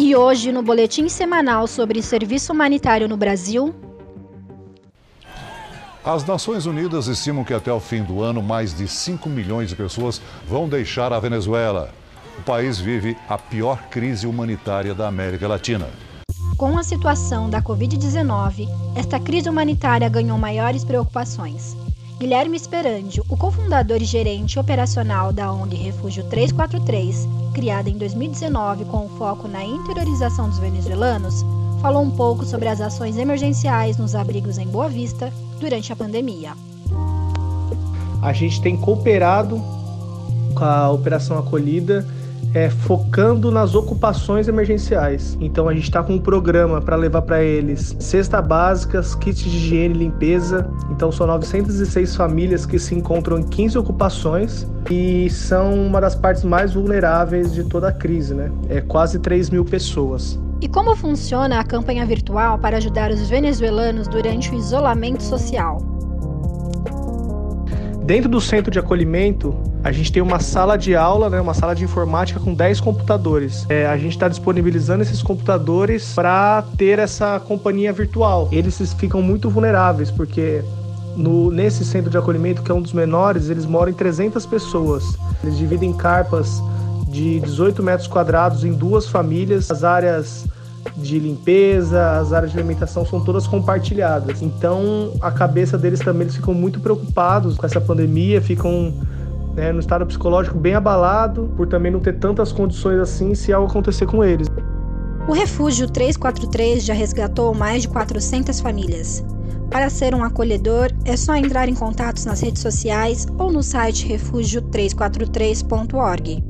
E hoje, no boletim semanal sobre serviço humanitário no Brasil. As Nações Unidas estimam que até o fim do ano, mais de 5 milhões de pessoas vão deixar a Venezuela. O país vive a pior crise humanitária da América Latina. Com a situação da Covid-19, esta crise humanitária ganhou maiores preocupações. Guilherme Esperandio, o cofundador e gerente operacional da ONG Refúgio 343, criada em 2019 com foco na interiorização dos venezuelanos, falou um pouco sobre as ações emergenciais nos abrigos em Boa Vista durante a pandemia. A gente tem cooperado com a Operação Acolhida é, focando nas ocupações emergenciais. Então a gente está com um programa para levar para eles cesta básicas, kits de higiene e limpeza. Então são 906 famílias que se encontram em 15 ocupações e são uma das partes mais vulneráveis de toda a crise, né? É quase 3 mil pessoas. E como funciona a campanha virtual para ajudar os venezuelanos durante o isolamento social? Dentro do centro de acolhimento, a gente tem uma sala de aula, né, uma sala de informática com 10 computadores. É, a gente está disponibilizando esses computadores para ter essa companhia virtual. Eles ficam muito vulneráveis, porque no, nesse centro de acolhimento, que é um dos menores, eles moram em 300 pessoas. Eles dividem carpas de 18 metros quadrados em duas famílias. As áreas de limpeza, as áreas de alimentação são todas compartilhadas. Então, a cabeça deles também eles ficam muito preocupados com essa pandemia, ficam né, no estado psicológico bem abalado, por também não ter tantas condições assim se algo acontecer com eles. O Refúgio 343 já resgatou mais de 400 famílias. Para ser um acolhedor, é só entrar em contato nas redes sociais ou no site refúgio343.org.